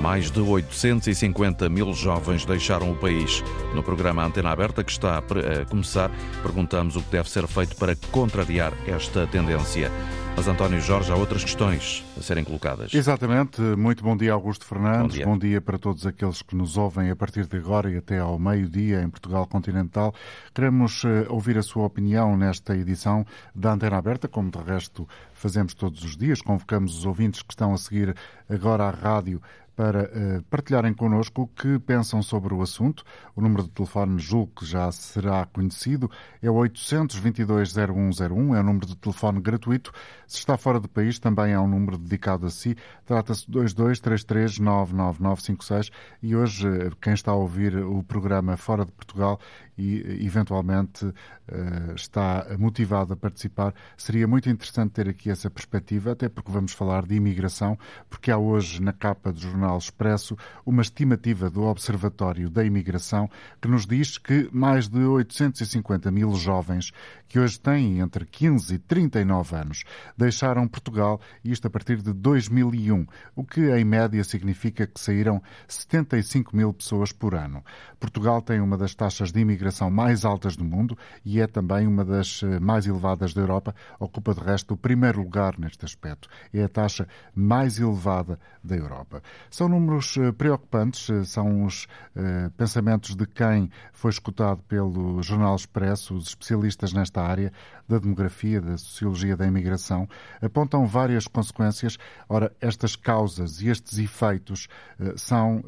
Mais de 850 mil jovens deixaram o país. No programa Antena Aberta, que está a começar, perguntamos o que deve ser feito para contrariar esta tendência. Mas, António Jorge, há outras questões a serem colocadas. Exatamente. Muito bom dia, Augusto Fernandes. Bom dia. bom dia. para todos aqueles que nos ouvem a partir de agora e até ao meio-dia em Portugal Continental. Queremos eh, ouvir a sua opinião nesta edição da Antena Aberta, como de resto fazemos todos os dias. Convocamos os ouvintes que estão a seguir agora à rádio para uh, partilharem connosco o que pensam sobre o assunto. O número de telefone julgo que já será conhecido. É o 822-0101, é um número de telefone gratuito. Se está fora do país, também é um número dedicado a si. Trata-se de 2233-99956 e hoje uh, quem está a ouvir o programa fora de Portugal e eventualmente uh, está motivado a participar, seria muito interessante ter aqui essa perspectiva, até porque vamos falar de imigração, porque há hoje na capa do Jornal Expresso uma estimativa do Observatório da Imigração que nos diz que mais de 850 mil jovens que hoje têm entre 15 e 39 anos deixaram Portugal, isto a partir de 2001, o que em média significa que saíram 75 mil pessoas por ano. Portugal tem uma das taxas de imigração imigração mais altas do mundo e é também uma das eh, mais elevadas da Europa, ocupa de resto o primeiro lugar neste aspecto. É a taxa mais elevada da Europa. São números eh, preocupantes, eh, são os pensamentos de quem foi escutado pelo Jornal Expresso, os especialistas nesta área da demografia, da sociologia da imigração, apontam várias consequências. Ora, estas causas e estes efeitos são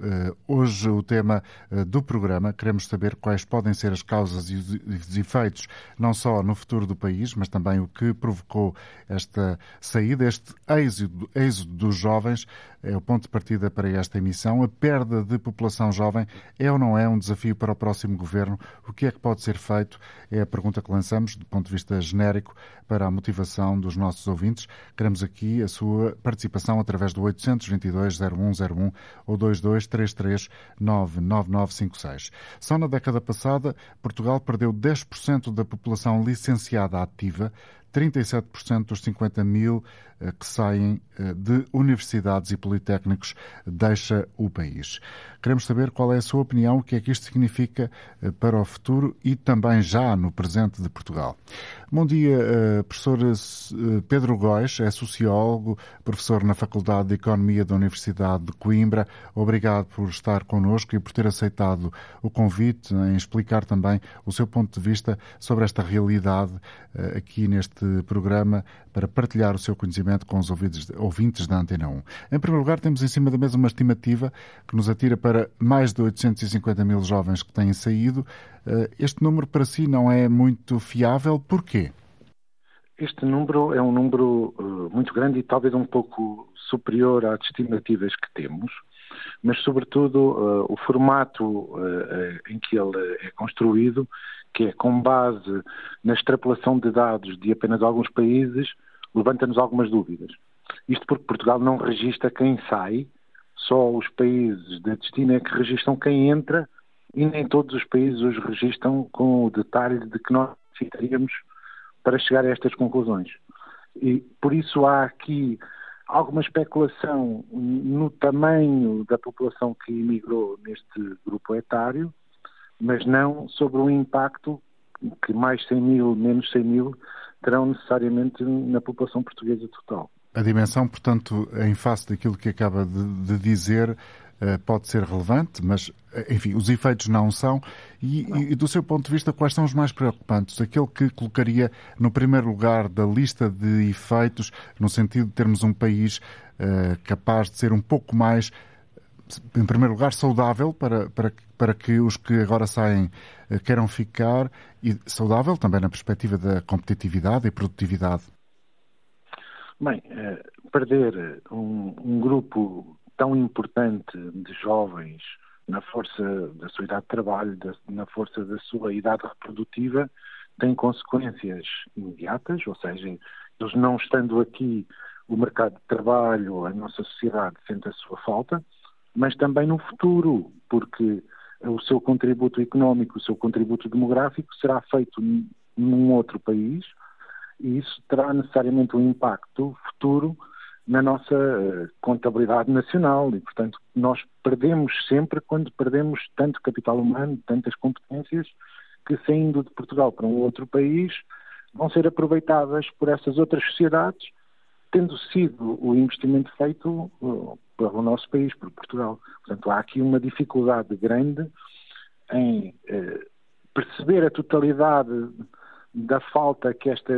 hoje o tema do programa. Queremos saber quais podem ser as causas e os efeitos, não só no futuro do país, mas também o que provocou esta saída, este êxodo, êxodo dos jovens, é o ponto de partida para esta emissão. A perda de população jovem é ou não é um desafio para o próximo governo? O que é que pode ser feito? É a pergunta que lançamos, do ponto de vista genérico, para a motivação dos nossos ouvintes. Queremos aqui a sua participação através do 822-0101 ou 2233-99956. Só na década passada, Portugal perdeu 10% da população licenciada ativa, 37% dos 50 mil eh, que saem eh, de universidades e politécnicos deixa o país. Queremos saber qual é a sua opinião, o que é que isto significa eh, para o futuro e também já no presente de Portugal. Bom dia, professor Pedro Góis, é sociólogo, professor na Faculdade de Economia da Universidade de Coimbra. Obrigado por estar connosco e por ter aceitado o convite em explicar também o seu ponto de vista sobre esta realidade aqui neste programa para partilhar o seu conhecimento com os ouvintes da Antena 1. Em primeiro lugar, temos em cima da mesa uma estimativa que nos atira para mais de 850 mil jovens que têm saído. Eh, este número para si não é muito fiável. Porquê? Este número é um número uh, muito grande e talvez um pouco superior às estimativas que temos, mas, sobretudo, uh, o formato em que ele é construído que é com base na extrapolação de dados de apenas alguns países, levanta-nos algumas dúvidas. Isto porque Portugal não registra quem sai, só os países de destino é que registram quem entra e nem todos os países os registram com o detalhe de que nós necessitaríamos para chegar a estas conclusões. E por isso há aqui alguma especulação no tamanho da população que emigrou neste grupo etário mas não sobre o impacto que mais 100 mil, menos 100 mil terão necessariamente na população portuguesa total. A dimensão, portanto, em face daquilo que acaba de, de dizer, eh, pode ser relevante, mas, eh, enfim, os efeitos não são. E, e, do seu ponto de vista, quais são os mais preocupantes? Aquele que colocaria no primeiro lugar da lista de efeitos, no sentido de termos um país uh, capaz de ser um pouco mais em primeiro lugar, saudável para, para, para que os que agora saem eh, queiram ficar e saudável também na perspectiva da competitividade e produtividade? Bem, eh, perder um, um grupo tão importante de jovens na força da sua idade de trabalho, na força da sua idade reprodutiva, tem consequências imediatas, ou seja, eles não estando aqui, o mercado de trabalho, a nossa sociedade sente a sua falta, mas também no futuro, porque o seu contributo económico, o seu contributo demográfico será feito num outro país e isso terá necessariamente um impacto futuro na nossa uh, contabilidade nacional e, portanto, nós perdemos sempre quando perdemos tanto capital humano, tantas competências, que saindo de Portugal para um outro país vão ser aproveitadas por essas outras sociedades, tendo sido o investimento feito uh, pelo nosso país, por Portugal. Portanto, há aqui uma dificuldade grande em uh, perceber a totalidade da falta que esta,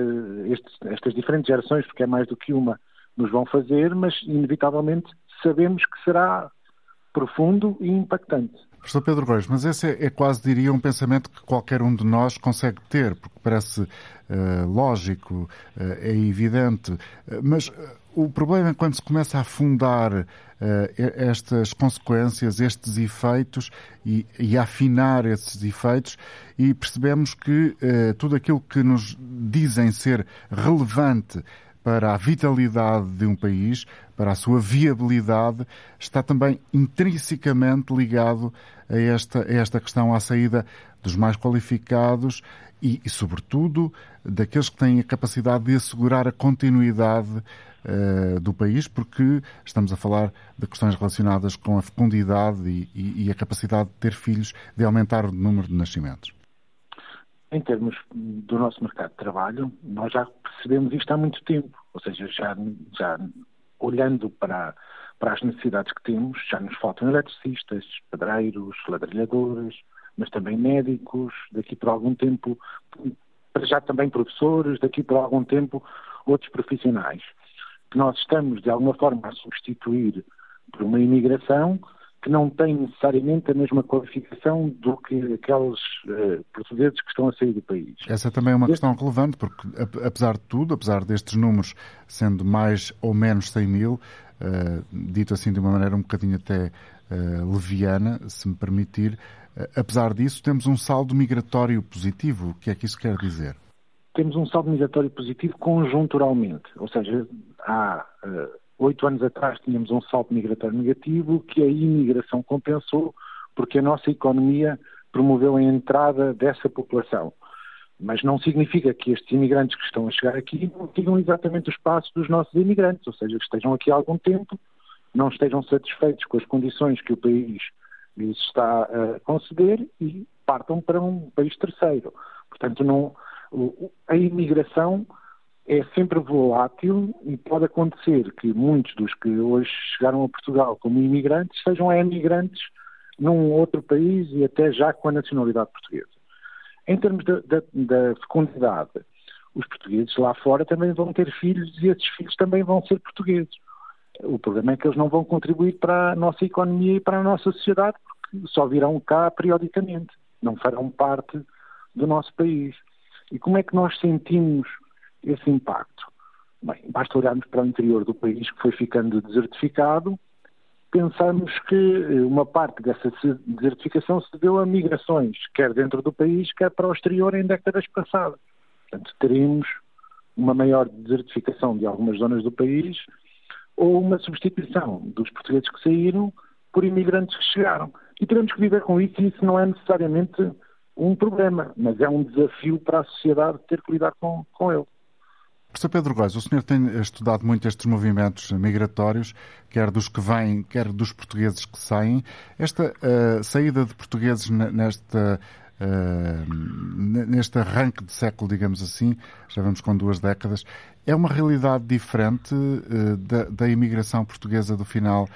estas diferentes gerações, porque é mais do que uma, nos vão fazer, mas inevitavelmente sabemos que será profundo e impactante. Professor Pedro Góis, mas esse é, é, quase, diria, um pensamento que qualquer um de nós consegue ter, porque parece uh, lógico, uh, é evidente, uh, mas o problema é quando se começa a afundar estas consequências, estes efeitos e, e afinar esses efeitos e percebemos que tudo aquilo que nos dizem ser relevante para a vitalidade de um país, para a sua viabilidade, está também intrinsecamente ligado a esta, a esta questão, à saída dos mais qualificados e, e, sobretudo, daqueles que têm a capacidade de assegurar a continuidade uh, do país, porque estamos a falar de questões relacionadas com a fecundidade e, e, e a capacidade de ter filhos, de aumentar o número de nascimentos. Em termos do nosso mercado de trabalho, nós já percebemos isto há muito tempo, ou seja, já, já olhando para, para as necessidades que temos, já nos faltam eletricistas, pedreiros, ladrilhadores, mas também médicos, daqui por algum tempo, já também professores, daqui por algum tempo outros profissionais, que nós estamos de alguma forma a substituir por uma imigração que não têm necessariamente a mesma qualificação do que aqueles uh, portugueses que estão a sair do país. Essa também é uma este... questão relevante, porque apesar de tudo, apesar destes números sendo mais ou menos 100 mil, uh, dito assim de uma maneira um bocadinho até uh, leviana, se me permitir, apesar disso, temos um saldo migratório positivo. O que é que isso quer dizer? Temos um saldo migratório positivo conjunturalmente, ou seja, há oito anos atrás tínhamos um salto migratório negativo que a imigração compensou porque a nossa economia promoveu a entrada dessa população. Mas não significa que estes imigrantes que estão a chegar aqui não sigam exatamente os passos dos nossos imigrantes, ou seja, que estejam aqui há algum tempo, não estejam satisfeitos com as condições que o país lhes está a conceder e partam para um país terceiro. Portanto, não, a imigração é sempre volátil e pode acontecer que muitos dos que hoje chegaram a Portugal como imigrantes sejam emigrantes num outro país e até já com a nacionalidade portuguesa. Em termos da, da, da fecundidade, os portugueses lá fora também vão ter filhos e esses filhos também vão ser portugueses. O problema é que eles não vão contribuir para a nossa economia e para a nossa sociedade porque só virão cá periodicamente, não farão parte do nosso país. E como é que nós sentimos esse impacto? Bem, basta olharmos para o interior do país que foi ficando desertificado, pensamos que eh, uma parte dessa desertificação se deu a migrações, quer dentro do país, quer para o exterior em décadas passadas. Portanto, teremos uma maior desertificação de algumas zonas do país ou uma substituição dos portugueses que saíram por imigrantes que chegaram. E teremos que viver com isso e isso não é necessariamente um problema, mas é um desafio para a sociedade ter que lidar com, com ele. Professor Pedro Góes, o senhor tem estudado muito estes movimentos migratórios, quer dos que vêm, quer dos portugueses que saem. Esta uh, saída de portugueses nesta, uh, neste arranque de século, digamos assim, já vamos com duas décadas, é uma realidade diferente uh, da, da, imigração portuguesa do final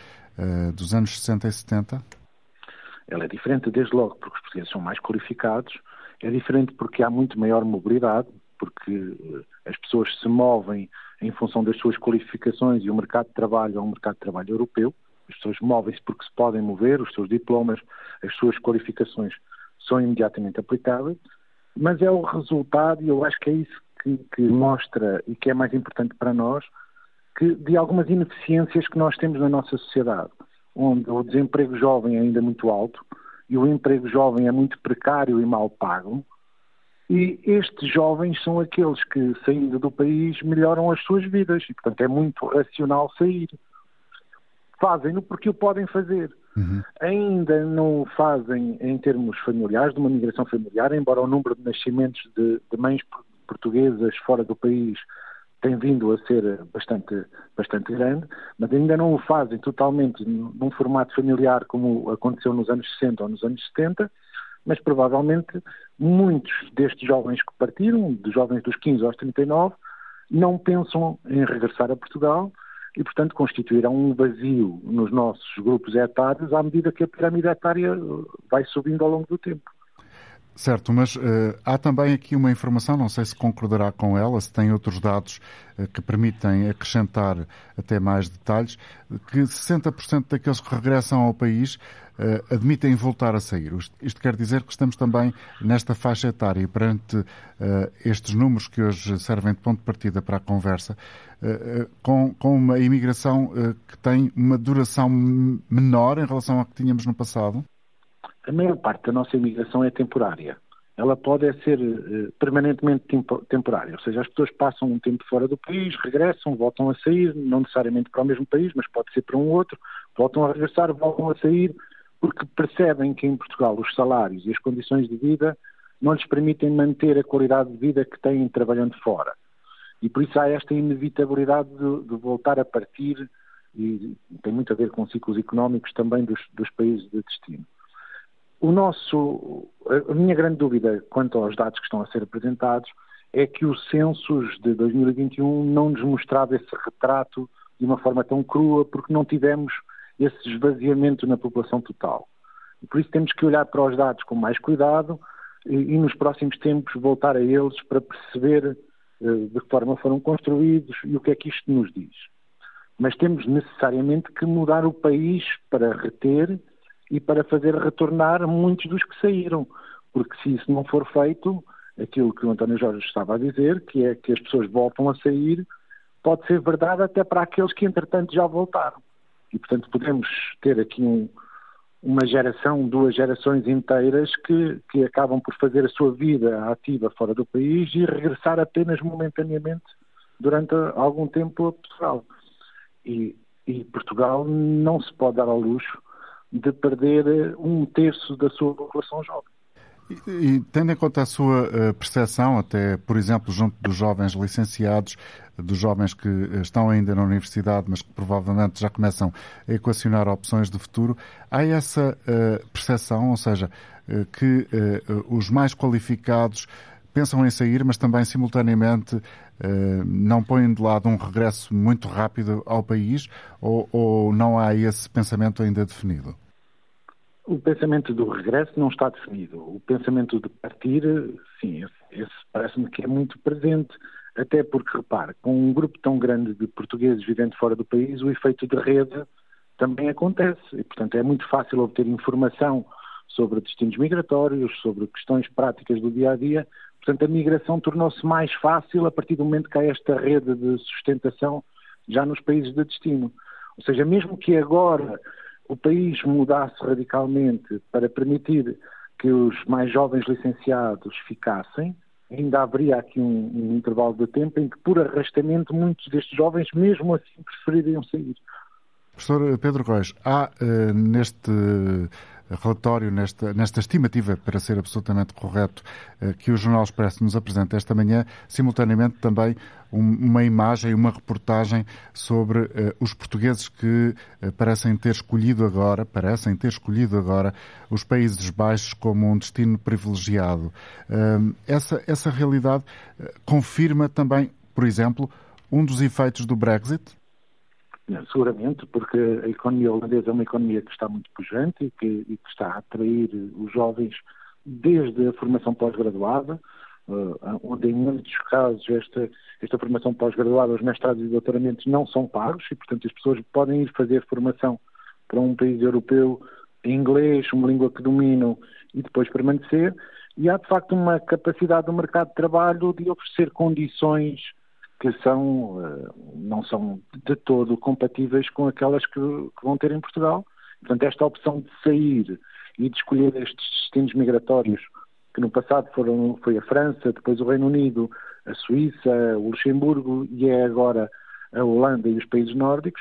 dos anos 60 e 70? Ela é diferente desde logo porque os portugueses são mais qualificados, é diferente porque há muito maior mobilidade, porque eh, as pessoas se movem em função das suas qualificações e o mercado de trabalho é um mercado de trabalho europeu. As pessoas movem-se porque se podem mover, os seus diplomas, as suas qualificações são imediatamente aplicáveis, mas é o resultado, e eu acho que é isso que, que mostra e que é mais importante para nós, que de algumas ineficiências que nós temos na nossa sociedade, onde o desemprego jovem é ainda muito alto e o emprego jovem é muito precário e mal pago, e estes jovens são aqueles que, saindo do país, melhoram as suas vidas. E, portanto, é muito racional sair. Fazem-no porque o podem fazer. Uhum. Ainda não o fazem em termos familiares, de uma migração familiar, embora o número de nascimentos de, de mães portuguesas fora do país tem vindo a ser bastante, bastante grande, mas ainda não o fazem totalmente num formato familiar como aconteceu nos anos 60 ou nos anos 70, mas provavelmente muitos destes jovens que partiram, dos jovens dos 15 aos 39, não pensam em regressar a Portugal e, portanto, constituirão um vazio nos nossos grupos etários à medida que a pirâmide etária vai subindo ao longo do tempo. Certo, mas uh, há também aqui uma informação, não sei se concordará com ela, se tem outros dados uh, que permitem acrescentar até mais detalhes, que 60% daqueles que regressam ao país uh, admitem voltar a sair. Isto quer dizer que estamos também nesta faixa etária e perante estes números que hoje servem de ponto de partida para a conversa, com, com uma imigração que tem uma duração menor em relação à que tínhamos no passado? a maior parte da nossa imigração é temporária. Ela pode é ser uh, permanentemente tempo, temporária, ou seja, as pessoas passam um tempo fora do país, regressam, voltam a sair, não necessariamente para o mesmo país, mas pode ser para um outro, voltam a regressar, voltam a sair, porque percebem que em Portugal os salários e as condições de vida não lhes permitem manter a qualidade de vida que têm trabalhando fora. E por isso há esta inevitabilidade de, de voltar a partir, e tem muito a ver com ciclos económicos também dos, dos países de destino. O nosso, a minha grande dúvida quanto aos dados que estão a ser apresentados é que o census de 2021 não nos mostrava esse retrato de uma forma tão crua, porque não tivemos esse esvaziamento na população total. E por isso temos que olhar para os dados com mais cuidado e, e nos próximos tempos voltar a eles para perceber uh, de que forma foram construídos e o que é que isto nos diz. Mas temos necessariamente que mudar o país para reter e para fazer retornar muitos dos que saíram. Porque se isso não for feito, aquilo que o António Jorge estava a dizer, que é que as pessoas voltam a sair, pode ser verdade até para aqueles que entretanto já voltaram. E portanto podemos ter aqui um, uma geração, duas gerações inteiras que, que acabam por fazer a sua vida ativa fora do país e regressar apenas momentaneamente durante algum tempo a Portugal. E, e Portugal não se pode dar ao luxo de perder um terço da sua população jovem. E, e, tendo em conta a sua uh, percepção, até, por exemplo, junto dos jovens licenciados, dos jovens que eh, estão ainda na universidade, mas que provavelmente já começam a equacionar opções de futuro, há essa uh, percepção, ou seja, que os mais qualificados pensam em sair, mas também simultaneamente não põem de lado um regresso muito rápido ao país, ou, ou não há esse pensamento ainda definido? O pensamento do regresso não está definido. O pensamento de partir, sim, esse, esse parece-me que é muito presente. Até porque, repare, com um grupo tão grande de portugueses vivendo fora do país, o efeito de rede também acontece. E, portanto, é muito fácil obter informação sobre destinos migratórios, sobre questões práticas do dia a dia. Portanto, a migração tornou-se mais fácil a partir do momento que há esta rede de sustentação já nos países de destino. Ou seja, mesmo que agora o país mudasse radicalmente para permitir que os mais jovens licenciados ficassem, ainda haveria aqui um, um, intervalo de tempo em que, por arrastamento, muitos destes jovens, mesmo assim, prefeririam sair. Professor Pedro Góes, há uh, neste relatório, nesta, nesta estimativa, para ser absolutamente correto, uh, que o Jornal Expresso nos apresenta esta manhã, simultaneamente também uma imagem, uma reportagem sobre uh, os portugueses que parecem ter escolhido agora, parecem ter escolhido agora os Países Baixos como um destino privilegiado. essa, essa realidade confirma também, por exemplo, um dos efeitos do Brexit? Seguramente, porque a economia holandesa é uma economia que está muito pujante e que, e que está a atrair os jovens desde a formação pós-graduada, uh, onde em muitos casos esta, esta formação pós-graduada, os mestrados e doutoramentos não são pagos e, portanto, as pessoas podem ir fazer formação para um país europeu em inglês, uma língua que dominam e depois permanecer. E há, de facto, uma capacidade do mercado de trabalho de oferecer condições que são, eh, não são de todo compatíveis com aquelas que, que vão ter em Portugal. Portanto, esta opção de sair e de escolher estes destinos migratórios, que no passado foram, foi a França, depois o Reino Unido, a Suíça, o Luxemburgo e é agora a Holanda e os países nórdicos,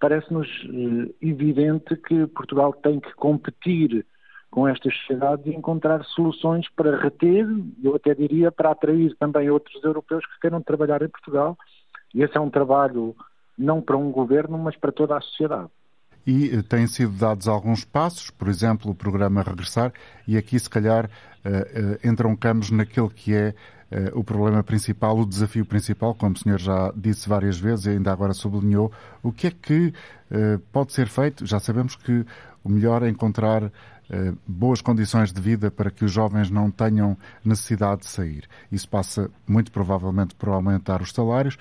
parece-nos eh, evidente que Portugal tem que competir com estas sociedades e encontrar soluções para reter, eu até diria para atrair também outros europeus que queiram trabalhar em Portugal E esse é um trabalho não para um governo, mas para toda a sociedade. E eh, têm sido dados alguns passos, por exemplo, o programa Regressar, e aqui, se calhar, entroncamos naquele que é uh, o problema principal, o desafio principal, como o senhor já disse várias vezes e ainda agora sublinhou. O que é que pode ser feito? Já sabemos que o melhor é encontrar boas condições de vida para que os jovens não tenham necessidade de sair. Isso passa muito provavelmente por aumentar os salários,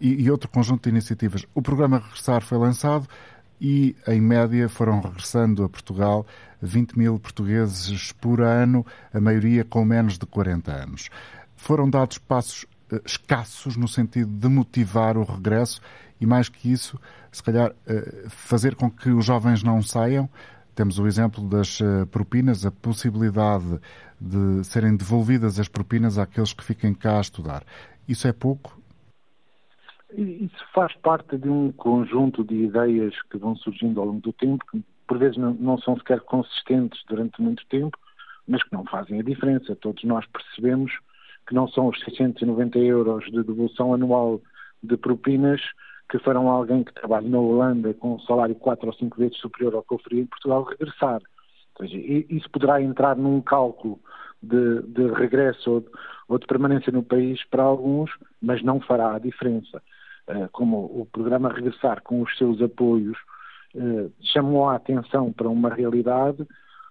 e, e outro conjunto de iniciativas. O programa Regressar foi lançado e, em média, foram regressando a Portugal 20 mil portugueses por ano, a maioria com menos de 40 anos. Foram dados passos uh, escassos no sentido de motivar o regresso e, mais que isso, se calhar uh, fazer com que os jovens não saiam. Temos o exemplo das uh, propinas, a possibilidade de serem devolvidas as propinas àqueles que fiquem cá a estudar. Isso é pouco? Isso faz parte de um conjunto de ideias que vão surgindo ao longo do tempo, que por vezes não, não são sequer consistentes durante muito tempo, mas que não fazem a diferença. Todos nós percebemos que não são os 690 euros de devolução anual de propinas que farão alguém que trabalhe na Holanda com um salário quatro ou cinco vezes superior ao que oferia em Portugal regressar. Ou seja, isso poderá entrar num cálculo de, de regresso ou de, ou de permanência no país para alguns, mas não fará a diferença. Eh, como o programa Regressar, com os seus apoios, eh, chamou a atenção para uma realidade,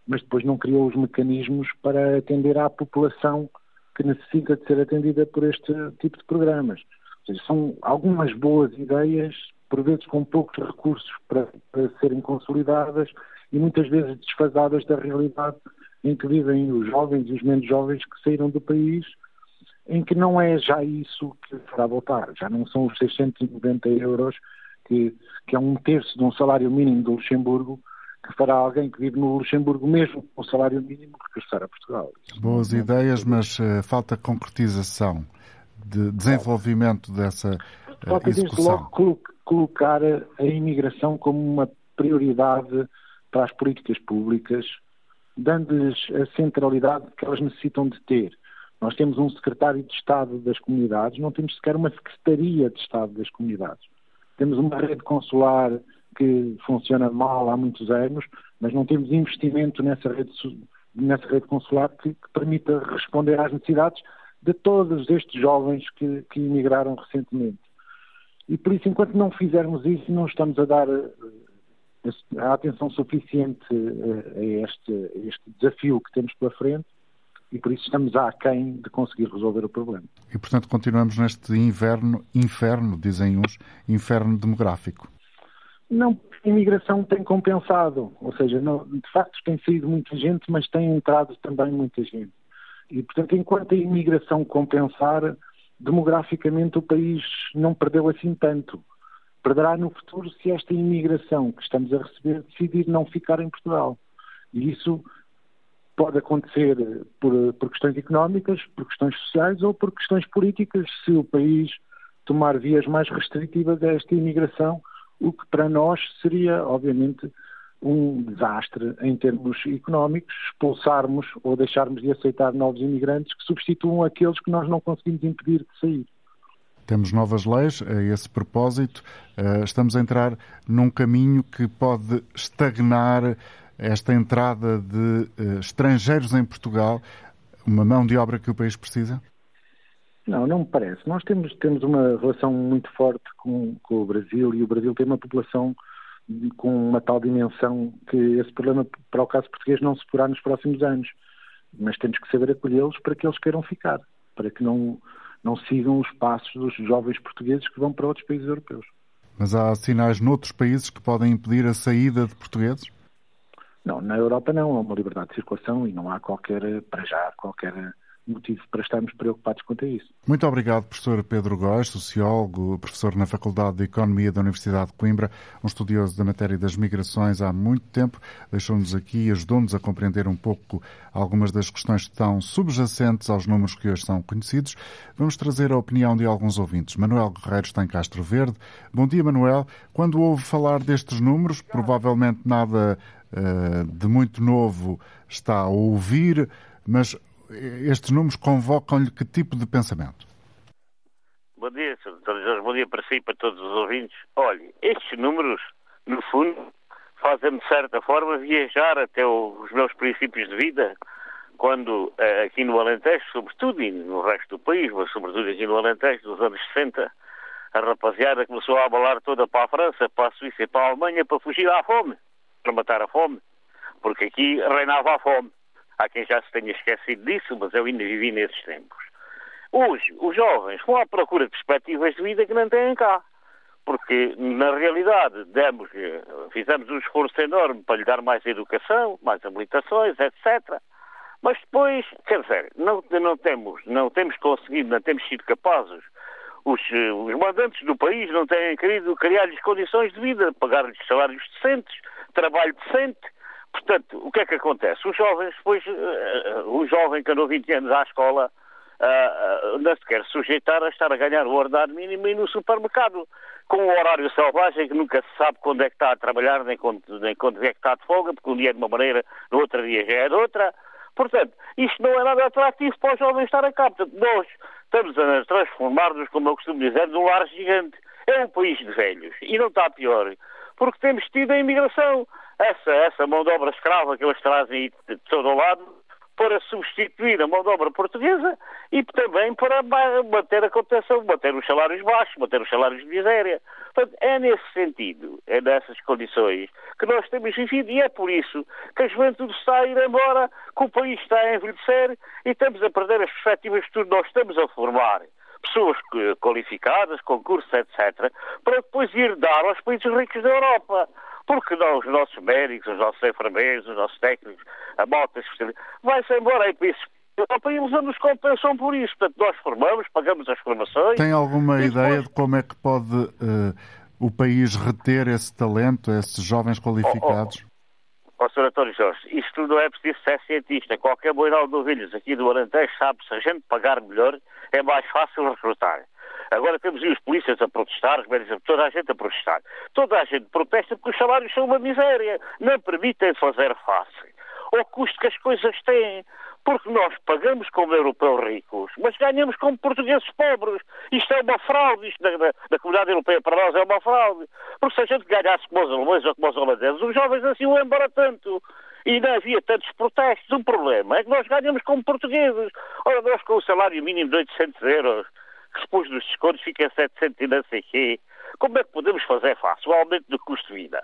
mas depois não criou os mecanismos para atender à população que necessita de ser atendida por este tipo de programas. Seja, são algumas boas ideias, por vezes com poucos recursos para, para serem consolidadas e muitas vezes desfasadas da realidade em que vivem os jovens e os menos jovens que saíram do país em que não é já isso que fará voltar, já não são os 690 euros, que, que é um terço de um salário mínimo do Luxemburgo, que fará alguém que vive no Luxemburgo mesmo com o salário mínimo regressar a Portugal. Boas não ideias, é mas uh, falta concretização, de desenvolvimento dessa uh, falta execução. Falta desde logo colocar a imigração como uma prioridade para as políticas públicas, dando-lhes a centralidade que elas necessitam de ter. Nós temos um secretário de Estado das comunidades, não temos sequer uma secretaria de Estado das comunidades. Temos uma rede consular que funciona mal há muitos anos, mas não temos investimento nessa rede, nessa rede consular que, que permita responder às necessidades de todos estes jovens que, que emigraram recentemente. E por isso, enquanto não fizermos isso, não estamos a dar eh, a atenção suficiente eh, a este, a este desafio que temos pela frente e por isso estamos aquém de conseguir resolver o problema. E portanto continuamos neste inverno, inferno, dizem uns, inferno demográfico. Não, a imigração tem compensado, ou seja, não, de facto tem saído muita gente, mas tem entrado também muita gente. E portanto, enquanto a imigração compensar, demograficamente o país não perdeu assim tanto. Perderá no futuro se esta imigração que estamos a receber decidir não ficar em Portugal. E isso pode acontecer por, por questões económicas, por questões sociais ou por questões políticas, se o país tomar vias mais restritivas a esta imigração, o que para nós seria, obviamente, um desastre em termos económicos, expulsarmos ou deixarmos de aceitar novos imigrantes que substituam aqueles que nós não conseguimos impedir de sair. Temos novas leis a esse propósito. Eh, estamos a entrar num caminho que pode estagnar esta entrada de uh, estrangeiros em Portugal uma mão de obra que o país precisa? Não, não me parece. Nós temos, temos uma relação muito forte com, com o Brasil e o Brasil tem uma população com uma tal dimensão que esse problema, para o caso português, não se porá nos próximos anos. Mas temos que saber acolhê-los para que eles queiram ficar, para que não, não sigam os passos dos jovens portugueses que vão para outros países europeus. Mas há sinais noutros países que podem impedir a saída de portugueses? Não, na Europa não, há uma liberdade de circulação e não há qualquer, para já, qualquer motivo para estarmos preocupados quanto a isso. Muito obrigado, professor Pedro Góes, sociólogo, professor na Faculdade de Economia da Universidade de Coimbra, um estudioso da matéria das migrações há muito tempo, deixou-nos aqui e ajudou-nos a compreender um pouco algumas das questões que estão subjacentes aos números que hoje são conhecidos. Vamos trazer a opinião de alguns ouvintes. Manuel Guerreiro está em Castro Verde. Bom dia, Manuel. Quando ouve falar destes números, provavelmente nada de muito novo está a ouvir, mas estes números convocam-lhe que tipo de pensamento? bom dia, Sr. Jorge, bom dia para si e para todos os ouvintes. Olhe, estes números, no fundo, fazem-me de certa forma viajar até os meus princípios de vida, quando eh, aqui no Alentejo, sobretudo, e no resto do país, mas sobretudo aqui no Alentejo, nos anos 60, a rapaziada começou a abalar toda para a França, para a Suíça e para a Alemanha para fugir à fome, para matar a fome, porque aqui reinava a fome. Há quem já se tenha esquecido disso, mas eu ainda vivi nesses tempos. Hoje, os jovens vão à procura de perspectivas de vida que não têm cá porque na realidade demos, eh, fizemos um esforço enorme para lhe dar mais educação, mais habilitações, etc. Mas depois, quer dizer, não, não, temos, não temos conseguido, não temos sido capazes. Os, eh, os mandantes do país não têm querido criar-lhes condições de vida, pagar-lhes salários decentes, trabalho decente. Portanto, o que é que acontece? Os jovens, depois, uh, o jovem que andou 20 anos à escola, uh, uh, não se quer sujeitar a estar a ganhar o ordenado mínimo e no supermercado com um horário selvagem que nunca se sabe quando é que está a trabalhar, nem quando, nem quando é que está de folga, porque um dia é de uma maneira, no outro dia já é de outra. Portanto, isto não é nada atrativo para os jovens estar a cá. Portanto, nós estamos a transformar-nos, como eu costumo dizer, num lar gigante. É um país de velhos. E não está pior. Porque temos tido a imigração. Essa, essa mão de obra escrava que eles trazem de todo o lado para substituir a mão de obra portuguesa e também para manter a contenção, manter os salários baixos, manter os salários de miséria. Portanto, é nesse sentido, é nessas condições que nós temos vivido e é por isso que a juventude está a ir embora, que o país está a envelhecer e estamos a perder as perspectivas de tudo. Nós estamos a formar pessoas qualificadas, concursos, etc., para depois ir dar aos países ricos da Europa. Porque não, os nossos médicos, os nossos enfermeiros, os nossos técnicos, a malta vai-se embora para isso. Europa e eles nos compensam por isso. Portanto, nós formamos, pagamos as formações. Tem alguma ideia de como é que pode uh, o país reter esse talento, esses jovens qualificados? Oh, oh, oh Sr. António Jorge, isto não é preciso ser cientista. Qualquer boiral de ovelhas aqui do Alentejo sabe se a gente pagar melhor é mais fácil recrutar. Agora temos aí os polícias a protestar, os médicos, toda a gente a protestar. Toda a gente protesta porque os salários são uma miséria. Não permitem fazer face ao custo que as coisas têm. Porque nós pagamos como europeus ricos, mas ganhamos como portugueses pobres. Isto é uma fraude, isto da, da, da comunidade europeia para nós é uma fraude. Porque se a gente ganhasse como os alemães ou como os holandeses, os jovens assim o embora tanto e não havia tantos protestos. Um problema é que nós ganhamos como portugueses. Ora, nós com o salário mínimo de 800 euros, que depois dos descontos fica 700 e não sei quê, como é que podemos fazer face? O aumento do custo de vida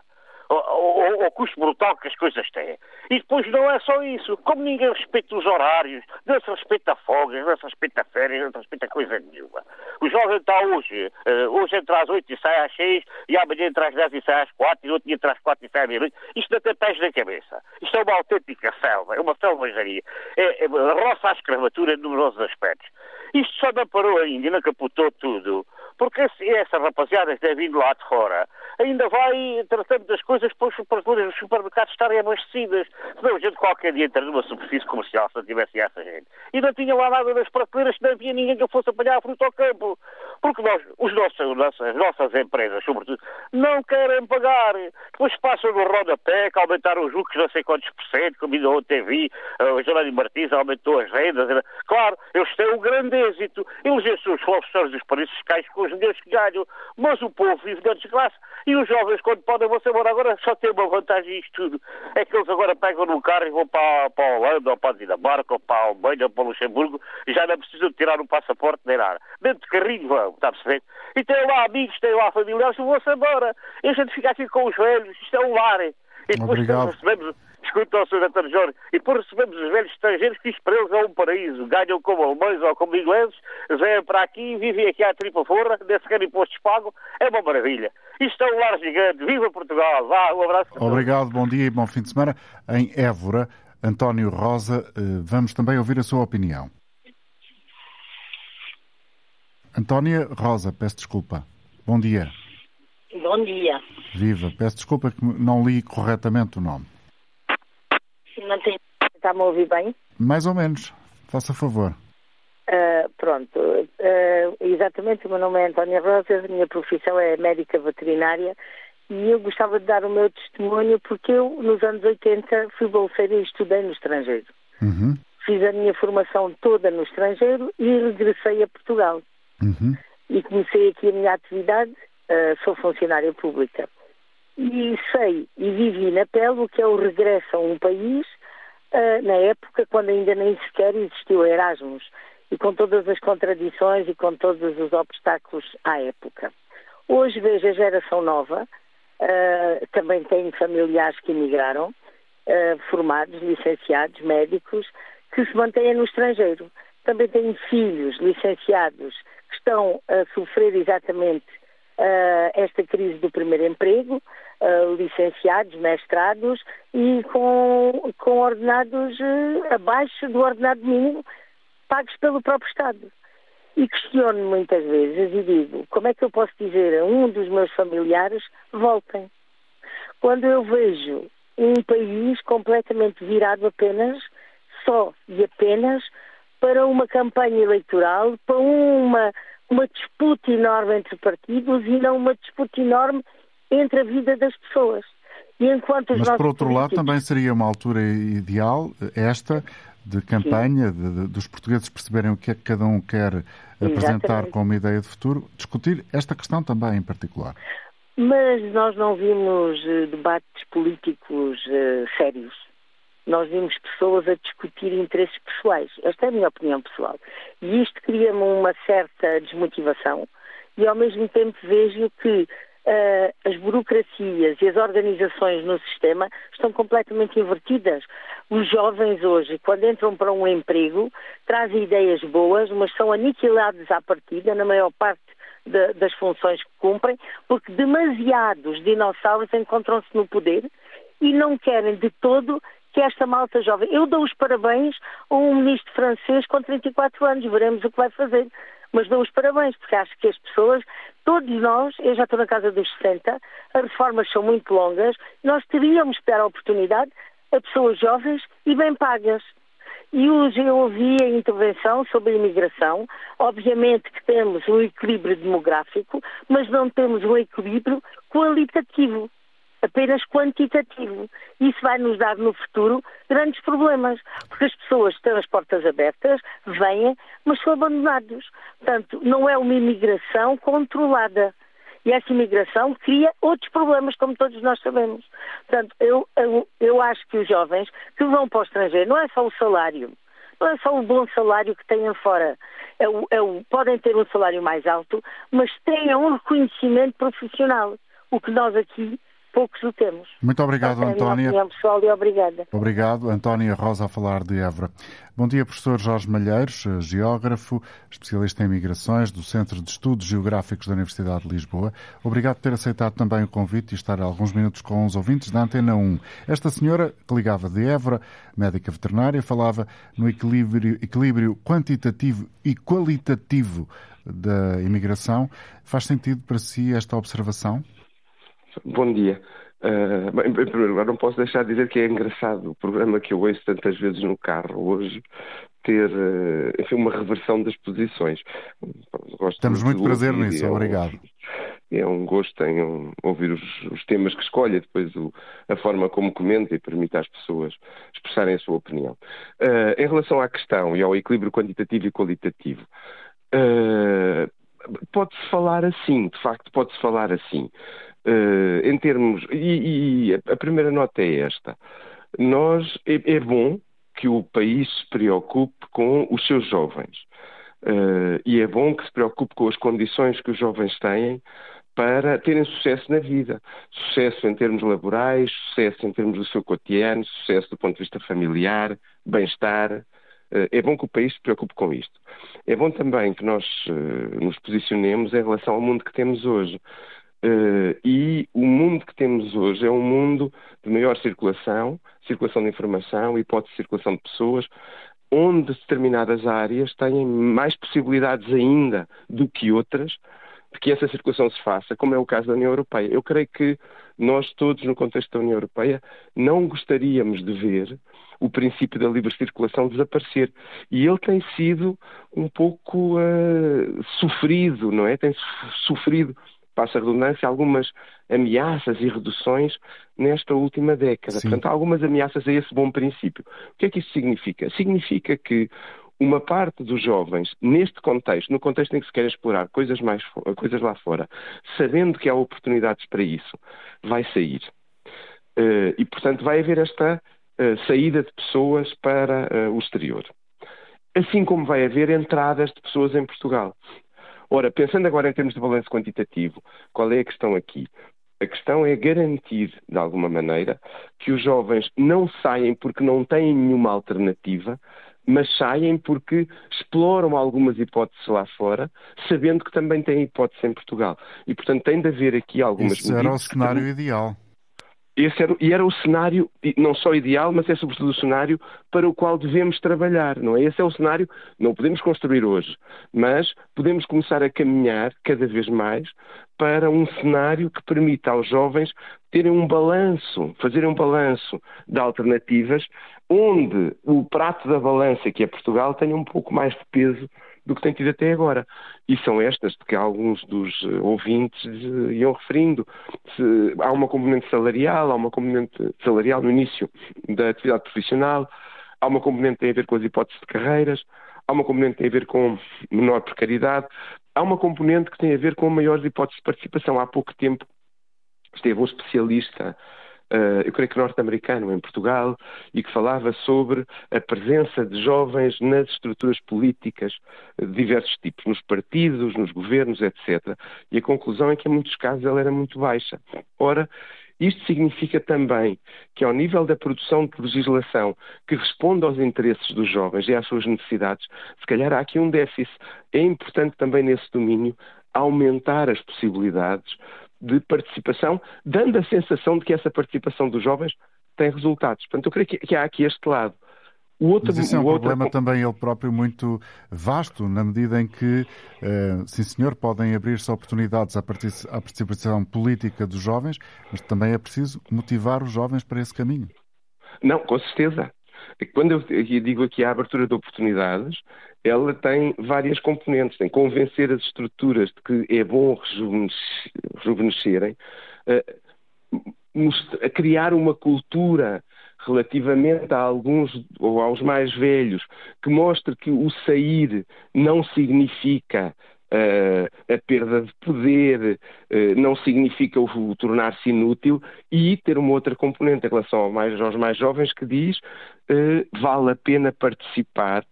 ao, custo brutal que as coisas têm. E depois não é só isso. Como ninguém respeita os horários, não se respeita folgas, não se respeita férias, não se respeita coisa nenhuma. O jovem está hoje, uh, hoje entra às 8 e sai às 6, e amanhã entra às 10 e sai às 4, e outro dia entra às 4 e sai à meia-noite. Isto não tem pés na cabeça. Isto é uma autêntica selva, é uma selvageria. É, é, roça à escravatura em numerosos aspectos. Isto só não parou ainda, não capotou tudo, porque essa rapaziada que vindo lá de fora ainda vai tratando das coisas para os, para os supermercados estarem abastecidas. Senão a gente qualquer dia entra numa superfície comercial se não tivesse essa gente. E não tinha lá nada nas prateleiras, não havia ninguém que fosse apanhar a fruta ao campo. Porque nós, os nossos, as nossas empresas, sobretudo, não querem pagar. Depois passam no rodapé que aumentaram os lucros não sei quantos por cento, como ainda ontem vi, uh, o Jerónimo Martins aumentou as rendas. Claro, eles têm um grande êxito. Eles os professores dos países fiscais com os dinheiros que ganham. Mas o povo vive na desgraça. E os jovens, quando podem, vão-se embora. Agora só tem uma vantagem isto tudo. É que eles agora pegam num carro e vão para, para a Holanda, ou para a Dinamarca, ou para a Alemanha, ou para o Luxemburgo, e já não precisam de tirar um passaporte nem nada. Dentro de carrinho vão, está a perceber? E tem lá amigos, tem lá familiares, vão-se embora. E a gente fica aqui com os velhos. Isto é um lar. E depois Obrigado. recebemos escuta ao Sr. Dr. Jorge, e depois recebemos os velhos estrangeiros que isto para eles é um paraíso. Ganham como alemães ou como ingleses, vêm para aqui, vivem aqui à tripa forra, desse querem impostos pagam, é uma maravilha. Isto é um lar gigante, viva Portugal, vá, um abraço. Obrigado, bom dia e bom fim de semana. Em Évora, António Rosa, eh, vamos também ouvir a sua opinião. Antónia Rosa, peço desculpa. Bom dia. Bom dia. Viva, peço desculpa que não li corretamente o nome. Tenho... Está-me a ouvir bem? Mais ou menos. Faça favor. Uh, pronto. Uh, exatamente, o meu nome é Antónia Rosa, a minha profissão é médica veterinária e eu gostava de dar o meu testemunho porque eu, nos anos 80, fui bolseira e estudei no estrangeiro. Uhum. Fiz a minha formação toda no estrangeiro e regressei a Portugal. Uhum. e comecei aqui a minha atividade, uh, sou funcionária pública. E sei e vivi na pele o que é o regresso a um país uh, na época quando ainda nem sequer existiu Erasmus e com todas as contradições e com todos os obstáculos à época. Hoje vejo a geração nova, uh, também tenho familiares que emigraram, uh, formados, licenciados, médicos, que se mantêm no estrangeiro. Também tenho filhos licenciados que estão a sofrer exatamente esta crise do primeiro emprego, licenciados, mestrados e com, com ordenados abaixo do ordenado mínimo pagos pelo próprio Estado. E questiono muitas vezes e digo, como é que eu posso dizer a um dos meus familiares, voltem? Quando eu vejo um país completamente virado apenas, só e apenas, para uma campanha eleitoral, para uma, uma disputa enorme entre partidos e não uma disputa enorme entre a vida das pessoas. Mas, por outro políticos... lado, também seria uma altura ideal, esta, de campanha, de, de, dos portugueses perceberem o que é que cada um quer apresentar Exatamente. como ideia de futuro, discutir esta questão também em particular. Mas nós não vimos uh, debates políticos uh, sérios. Nós vimos pessoas a discutir interesses pessoais. Esta é a minha opinião pessoal. E isto cria-me uma certa desmotivação e ao mesmo tempo vejo que uh, as burocracias e as organizações no sistema estão completamente invertidas. Os jovens hoje, quando entram para um emprego, trazem ideias boas, mas são aniquilados à partida, na maior parte de, das funções que cumprem, porque demasiados dinossauros encontram-se no poder e não querem de todo que esta malta jovem. Eu dou os parabéns a um ministro francês com 34 anos, veremos o que vai fazer mas dou os parabéns, porque acho que as pessoas, todos nós, eu já estou na casa dos 60, as reformas são muito longas, nós teríamos que dar a oportunidade a pessoas jovens e bem pagas. E hoje eu ouvi a intervenção sobre a imigração. Obviamente que temos um equilíbrio demográfico, mas não temos um equilíbrio qualitativo apenas quantitativo. Isso vai nos dar no futuro grandes problemas, porque as pessoas têm as portas abertas, vêm, mas são abandonados. Portanto, não é uma imigração controlada. E essa imigração cria outros problemas, como todos nós sabemos. Portanto, eu, eu, eu acho que os jovens que vão para o estrangeiro, não é só o salário, não é só o bom salário que têm fora. É o, é o, podem ter um salário mais alto, mas tenham um reconhecimento profissional. O que nós aqui poucos o temos. Muito obrigado, é Antónia. pessoal e obrigada. Obrigado. Antónia Rosa a falar de Évora. Bom dia, professor Jorge Malheiros, geógrafo, especialista em migrações do Centro de Estudos Geográficos da Universidade de Lisboa. Obrigado por ter aceitado também o convite e estar alguns minutos com os ouvintes da Antena 1. Esta senhora, que ligava de Évora, médica veterinária, falava no equilíbrio, equilíbrio quantitativo e qualitativo da imigração. Faz sentido para si esta observação? Bom dia. Uh, bem, em primeiro lugar, não posso deixar de dizer que é engraçado o programa que eu ouço tantas vezes no carro hoje ter uh, enfim, uma reversão das posições. Gosto Temos muito prazer nisso, é obrigado. Um, é um gosto em um, ouvir os, os, temas que escolhe, depois o, a forma como comenta e permite às pessoas expressarem a sua opinião. Uh, em relação à questão e ao equilíbrio quantitativo e qualitativo, pode-se falar assim, de facto, pode-se falar assim. Uh, em termos. E, e, a primeira nota é esta. Nós. É, é, bom que o país se preocupe com os seus jovens. Uh, e é bom que se preocupe com as condições que os jovens têm para terem sucesso na vida. Sucesso em termos laborais, sucesso em termos do seu cotidiano, sucesso do ponto de vista familiar, bem-estar. Uh, é bom que o país se preocupe com isto. É bom também que nós nos posicionemos em relação ao mundo que temos hoje. Uh, e o mundo que temos hoje é um mundo de maior circulação, circulação de informação, hipótese de circulação de pessoas, onde determinadas áreas têm mais possibilidades ainda do que outras de que essa circulação se faça, como é o caso da União Europeia. Eu creio que nós todos, no contexto da União Europeia, não gostaríamos de ver o princípio da livre circulação desaparecer. E ele tem sido um pouco uh, sofrido, não é? Tem sofrido passa a redundância, algumas ameaças e reduções nesta última década. Sim. Portanto, há algumas ameaças a esse bom princípio. O que é que isso significa? Significa que uma parte dos jovens, neste contexto, no contexto em que se quer explorar coisas, mais, coisas lá fora, sabendo que há oportunidades para isso, vai sair. Uh, e, portanto, vai haver esta uh, saída de pessoas para uh, o exterior. Assim como vai haver entradas de pessoas em Portugal. Ora, pensando agora em termos de balanço quantitativo, qual é a questão aqui? A questão é garantir, de alguma maneira, que os jovens não saem porque não têm nenhuma alternativa, mas saem porque exploram algumas hipóteses lá fora, sabendo que também têm hipóteses em Portugal. E, portanto, tem de haver aqui algumas Isso era o cenário que... ideal. Esse era, e era o cenário, não só ideal, mas é sobretudo o cenário para o qual devemos trabalhar, não é? Esse é o cenário, não podemos construir hoje, mas podemos começar a caminhar cada vez mais para um cenário que permita aos jovens terem um balanço, fazerem um balanço de alternativas, onde o prato da balança, que é Portugal, tenha um pouco mais de peso do que tem tido até agora. E são estas que alguns dos eh, ouvintes eh, iam referindo. Se há uma componente salarial, há uma componente salarial no início da atividade profissional, há uma componente que tem a ver com as hipóteses de carreiras, há uma componente que tem a ver com menor precariedade, há uma componente que tem a ver com maiores hipóteses de participação. Há pouco tempo esteve um especialista uh, eu creio que norte-americano, em Portugal, e que falava sobre a presença de jovens nas estruturas políticas de diversos tipos, nos partidos, nos governos, etc. E a conclusão é que, em muitos casos, ela era muito baixa. Ora, isto significa também que, ao nível da produção de legislação que responde aos interesses dos jovens e às suas necessidades, se calhar há aqui um déficit. É importante também nesse domínio aumentar as possibilidades de participação, dando a sensação de que essa participação dos jovens tem resultados. Portanto, eu creio que, que há aqui este lado. O outro, Mas isso é um problema outro... também ele próprio muito vasto, na medida em que, uh, sim senhor, podem abrir-se oportunidades à participação política dos jovens, mas também é preciso motivar os jovens para esse caminho. Não, com certeza. Quando eu digo aqui a abertura de oportunidades, ela tem várias componentes. Tem convencer as estruturas de que é bom rejuvenescerem, a criar uma cultura relativamente a alguns ou aos mais velhos que mostre que o sair não significa Uh, a perda de poder, uh, não significa o, o tornar-se inútil e ter uma outra componente em relação ao mais, aos mais jovens que diz uh, vale a pena participar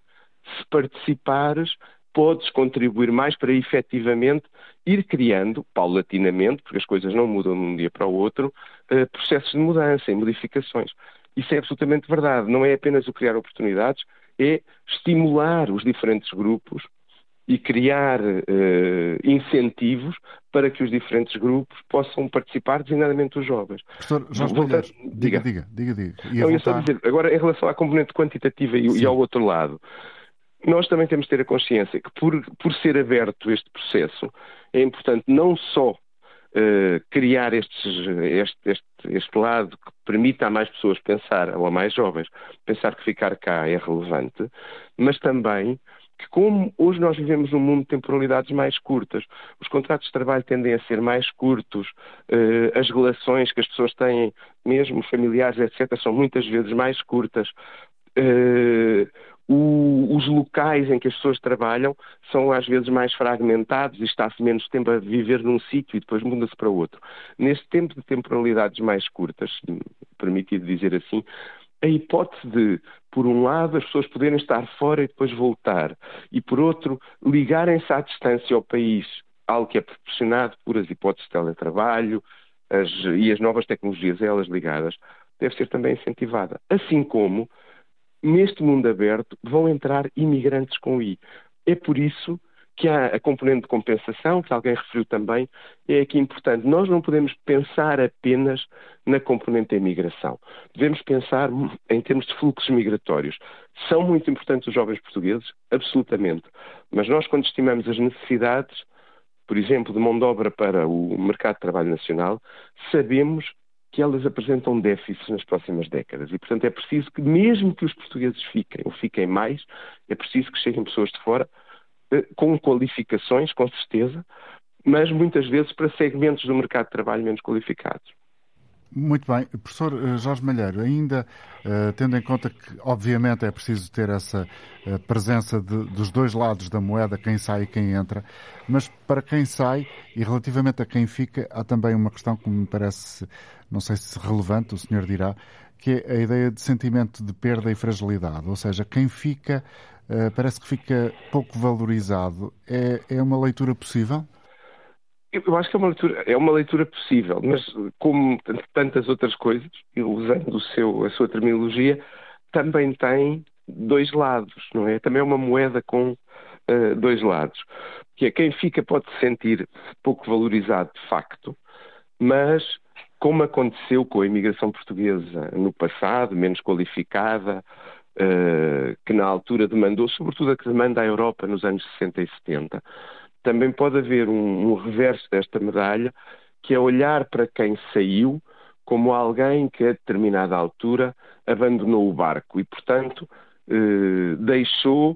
se participares, podes contribuir mais para efetivamente ir criando, paulatinamente, porque as coisas não mudam de um dia para o outro, uh, processos de mudança e modificações. Isso é absolutamente verdade. Não é apenas o criar oportunidades, é estimular os diferentes grupos e criar uh, incentivos para que os diferentes grupos possam participar, designadamente os jovens. Professor Jorge Voltar... diga, diga, diga, diga. Ia não, voltar... só dizer, agora em relação à componente quantitativa e, e ao outro lado, nós também temos de ter a consciência que, por, por ser aberto este processo, é importante não só uh, criar estes, este, este, este, lado que permita a mais pessoas pensar, ou a mais jovens, pensar que ficar cá é relevante, mas também que como hoje nós vivemos num mundo de temporalidades mais curtas, os contratos de trabalho tendem a ser mais curtos, uh, as relações que as pessoas têm, mesmo familiares, etc., são muitas vezes mais curtas. Uh, o, os locais em que as pessoas trabalham são às vezes mais fragmentados e está-se menos tempo a viver num sítio e depois muda-se para outro. Neste tempo de temporalidades mais curtas, permitido dizer assim, a hipótese de, por um lado, as pessoas poderem estar fora e depois voltar, e por outro, ligarem-se à distância ao país, algo que é proporcionado por as hipóteses de teletrabalho as, e as novas tecnologias a elas ligadas, deve ser também incentivada. Assim como neste mundo aberto vão entrar imigrantes com I. É por isso que há a componente de compensação, que alguém referiu também, é aqui importante. Nós não podemos pensar apenas na componente da imigração. Devemos pensar em termos de fluxos migratórios. São muito importantes os jovens portugueses? Absolutamente. Mas nós, quando estimamos as necessidades, por exemplo, de mão de obra para o mercado de trabalho nacional, sabemos que elas apresentam déficits nas próximas décadas. E, portanto, é preciso que, mesmo que os portugueses fiquem ou fiquem mais, é preciso que cheguem pessoas de fora eh, com qualificações, com certeza, mas muitas vezes para segmentos do mercado de trabalho menos qualificados. Muito bem. Professor eh, Jorge Malheiro, ainda uh, tendo em conta que, obviamente, é preciso ter essa uh, presença de, dos dois lados da moeda, quem sai e quem entra, mas para quem sai e relativamente a quem fica, há também uma questão que me parece, não sei se relevante, o senhor dirá, que é a ideia de sentimento de perda e fragilidade. Ou seja, quem fica uh, parece que fica pouco valorizado. É, é uma leitura possível? Eu acho que é uma leitura, é uma leitura possível, mas como tantas outras coisas, usando o seu, a sua terminologia, também tem dois lados, não é? Também é uma moeda com uh, dois lados. Que é quem fica pode se sentir pouco valorizado de facto, mas como aconteceu com a imigração portuguesa no passado, menos qualificada, uh, que na altura demandou, sobretudo a que demanda a Europa nos anos 60 e 70, também pode haver um, um reverso desta medalha, que é olhar para quem saiu como alguém que a determinada altura abandonou o barco e, portanto, eh, deixou,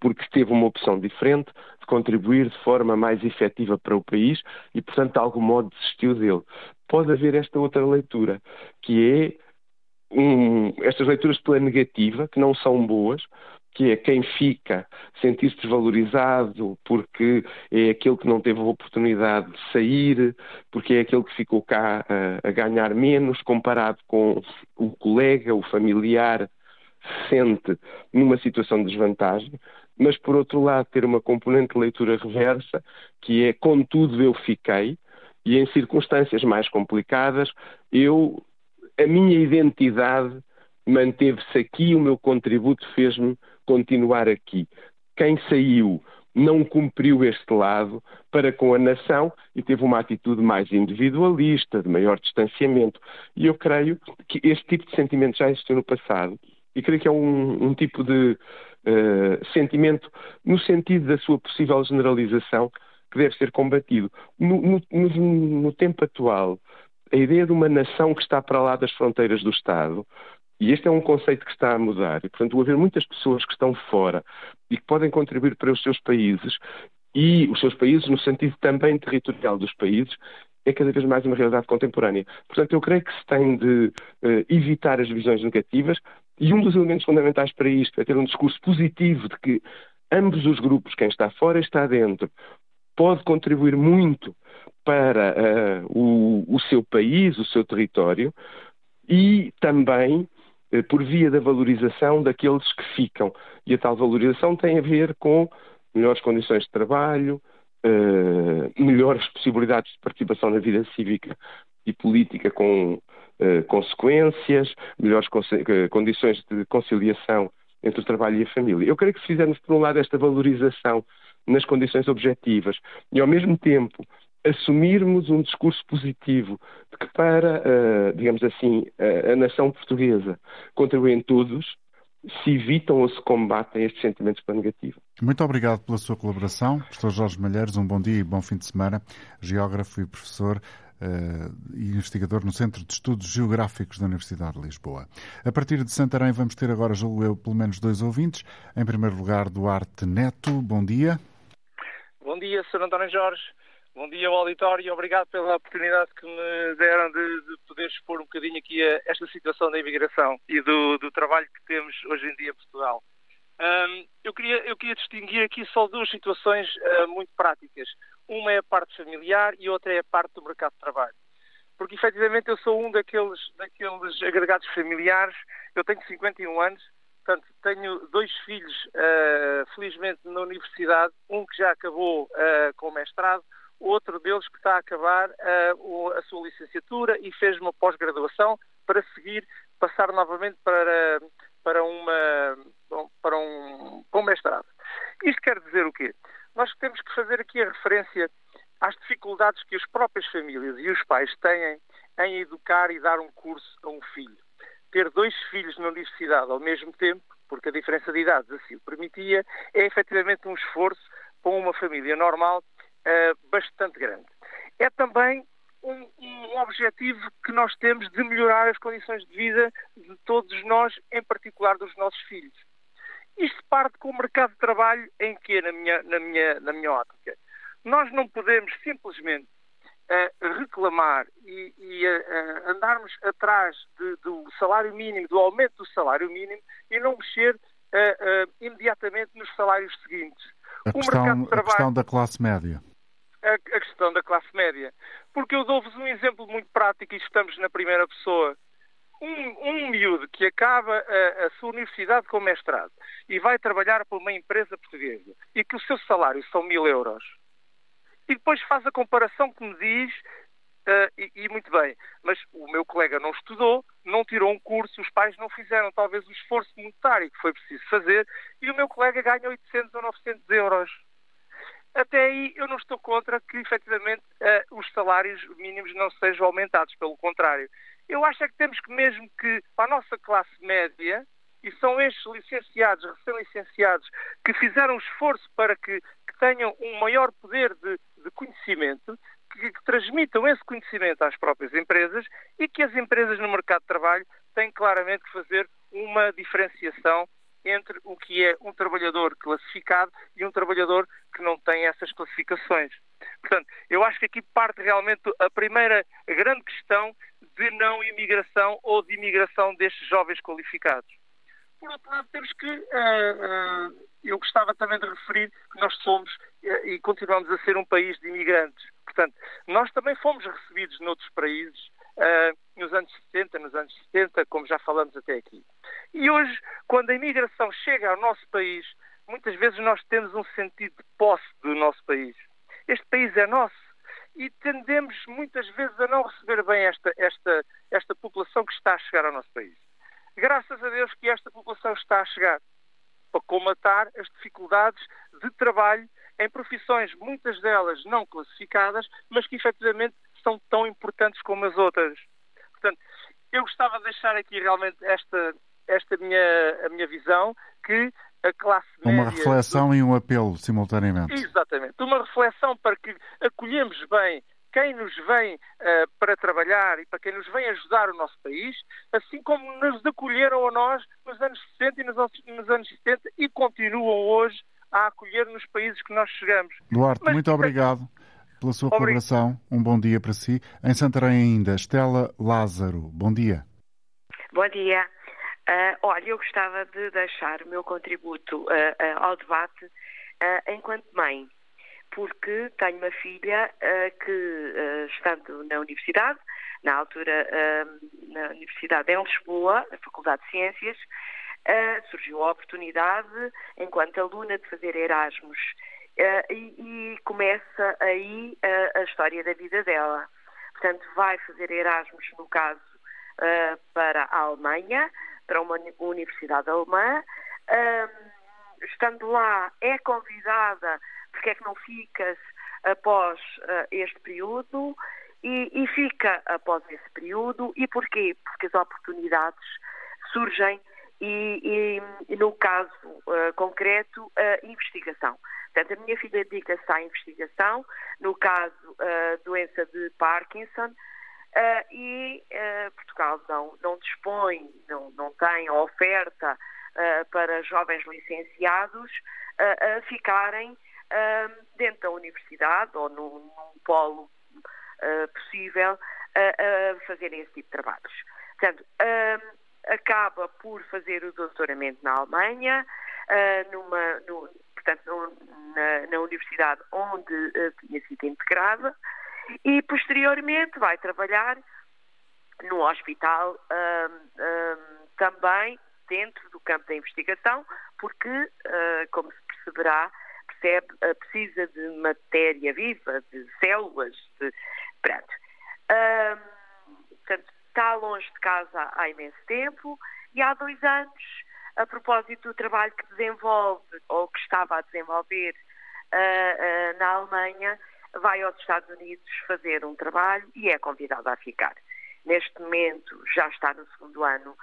porque teve uma opção diferente, de contribuir de forma mais efetiva para o país e, portanto, de algum modo desistiu dele. Pode haver esta outra leitura, que é um, estas leituras pela negativa, que não são boas, que é quem fica sentir-se desvalorizado porque é aquele que não teve a oportunidade de sair, porque é aquele que ficou cá a, a ganhar menos comparado com o colega, o familiar, se sente numa situação de desvantagem, mas por outro lado ter uma componente de leitura reversa, que é contudo eu fiquei, e em circunstâncias mais complicadas, eu, a minha identidade manteve-se aqui, o meu contributo fez-me continuar aqui. Quem saiu não cumpriu este lado para com a nação e teve uma atitude mais individualista, de maior distanciamento. E eu creio que este tipo de sentimento já existiu no passado e creio que é um, um tipo de uh, sentimento no sentido da sua possível generalização que deve ser combatido. No, no, no, no tempo atual, a ideia de uma nação que está para lá das fronteiras do Estado e este é um conceito que está a mudar. E, portanto, haver muitas pessoas que estão fora e que podem contribuir para os seus países, e os seus países, no sentido também territorial dos países, é cada vez mais uma realidade contemporânea. Portanto, eu creio que se tem de uh, evitar as visões negativas, e um dos elementos fundamentais para isto é ter um discurso positivo de que ambos os grupos, quem está fora e está dentro, pode contribuir muito para uh, o, o seu país, o seu território, e também por via da valorização daqueles que ficam. E a tal valorização tem a ver com melhores condições de trabalho, uh, melhores possibilidades de participação na vida cívica e política com uh, consequências, melhores condições de conciliação entre o trabalho e a família. Eu creio que se fizermos, por um lado, esta valorização nas condições objetivas e, ao mesmo tempo, assumirmos um discurso positivo de que para, uh, digamos assim, uh, a nação portuguesa contribuem todos, se evitam ou se combatem estes sentimentos para negativo. Muito obrigado pela sua colaboração. Professor Jorge Malheiros, um bom dia e bom fim de semana. Geógrafo e professor uh, e investigador no Centro de Estudos Geográficos da Universidade de Lisboa. A partir de Santarém vamos ter agora, julgo eu, pelo menos dois ouvintes. Em primeiro lugar, Duarte Neto. Bom dia. Bom dia, Sr. António Jorge. Bom dia ao auditório e obrigado pela oportunidade que me deram de, de, poder expor um bocadinho aqui a esta situação da imigração e do, do trabalho que temos hoje em dia em Portugal. Um, eu, queria, eu queria distinguir aqui só duas situações uh, muito práticas. Uma é a parte familiar e outra é a parte do mercado de trabalho. Porque efetivamente eu sou um daqueles, daqueles agregados familiares, eu tenho 51 anos, portanto tenho dois filhos, uh, felizmente, na universidade, um que já acabou uh, com o mestrado, outro deles que está a acabar uh, a sua licenciatura e fez uma pós-graduação para seguir, passar novamente para, para, uma, para, um, para um mestrado. Isto quer dizer o quê? Nós temos que fazer aqui a referência às dificuldades que as próprias famílias e os pais têm em educar e dar um curso a um filho. Ter dois filhos na universidade ao mesmo tempo, porque a diferença de idades assim o permitia, é efetivamente um esforço para uma família normal uh, bastante grande. É também um, um, objetivo que nós temos de melhorar as condições de vida de todos nós, em particular dos nossos filhos. Isto parte com o mercado de trabalho em que, na minha, na minha, na minha ótica, nós não podemos simplesmente uh, reclamar e, e uh, andarmos atrás de, do salário mínimo, do aumento do salário mínimo e não mexer imediatamente nos salários seguintes. A questão, trabalho, a questão da classe média. A, questão da classe média. Porque eu dou-vos um exemplo muito prático e estamos na primeira pessoa. Um, um miúdo que acaba a, a, sua universidade com mestrado e vai trabalhar para uma empresa portuguesa e que o seu salário são mil euros e depois faz a comparação que me diz, uh, e, e, muito bem, mas o meu colega não estudou, não tirou um curso, os pais não fizeram talvez o esforço monetário que foi preciso fazer, e o meu colega ganha 800 ou 900 euros. Até aí eu não estou contra que efetivamente uh, os salários mínimos não sejam aumentados, pelo contrário. Eu acho é que temos que mesmo que, para a nossa classe média, e são estes licenciados, recém-licenciados, que fizeram um esforço para que, que tenham um maior poder de, de conhecimento, que, que, transmitam esse conhecimento às próprias empresas e que as empresas no mercado de trabalho têm claramente que fazer uma diferenciação entre o que é um trabalhador classificado e um trabalhador que não tem essas classificações. Portanto, eu acho que aqui parte realmente a primeira grande questão de não imigração ou de imigração destes jovens qualificados. Por outro lado, temos que. Uh, uh, eu gostava também de referir que nós somos uh, e continuamos a ser um país de imigrantes. Portanto, nós também fomos recebidos noutros países nos anos 60, nos anos 70, como já falamos até aqui. E hoje, quando a imigração chega ao nosso país, muitas vezes nós temos um sentido de posse do nosso país. Este país é nosso e tendemos muitas vezes a não receber bem esta, esta, esta população que está a chegar ao nosso país. Graças a Deus que esta população está a chegar para comatar as dificuldades de trabalho em profissões, muitas delas não classificadas, mas que efetivamente são tão importantes como as outras. Portanto, eu gostava de deixar aqui realmente esta, esta minha, a minha visão, que a classe média... Uma reflexão do... e um apelo simultaneamente. Exatamente. Uma reflexão para que acolhemos bem quem nos vem uh, para trabalhar e para quem nos vem ajudar o nosso país, assim como nos acolheram a nós nos anos 60 e nos, nos anos 70 e continuam hoje a acolher nos países que nós chegamos. Duarte, Mas, muito obrigado pela sua obrigado. colaboração. Um bom dia para si. Em Santarém ainda, Estela Lázaro, bom dia. Bom dia. Uh, olha, eu gostava de deixar o meu contributo uh, uh, ao debate enquanto mãe porque tenho uma filha que, estando na universidade, na altura na Universidade em Lisboa, na Faculdade de Ciências, surgiu a oportunidade, enquanto aluna, de fazer Erasmus. E, e, começa aí a história da vida dela. Portanto, vai fazer Erasmus, no caso, para a Alemanha, para uma universidade alemã. estando lá, é convidada porque é que não ficas após uh, este período e, e, fica após esse período e porquê? Porque as oportunidades surgem e, e, no caso uh, concreto, a investigação. Portanto, a minha filha dedica-se à investigação, no caso, uh, doença de Parkinson, e Portugal não, não dispõe, não, não tem a oferta para jovens licenciados a ficarem dentro da universidade ou num, num polo possível a fazerem esse tipo de trabalhos. Portanto, acaba por fazer o doutoramento na Alemanha, numa, portanto, na, na, universidade onde uh, tinha sido integrada, e posteriormente vai trabalhar no hospital também dentro do campo da investigação, porque, uh, como se perceberá, percebe, uh, precisa de matéria viva, de células, de... Pronto. Portanto, está longe de casa há imenso tempo e há dois anos, a propósito do trabalho que desenvolve ou que estava a desenvolver uh, uh, na Alemanha, vai aos Estados Unidos fazer um trabalho e é convidada a ficar. Neste momento já está no segundo ano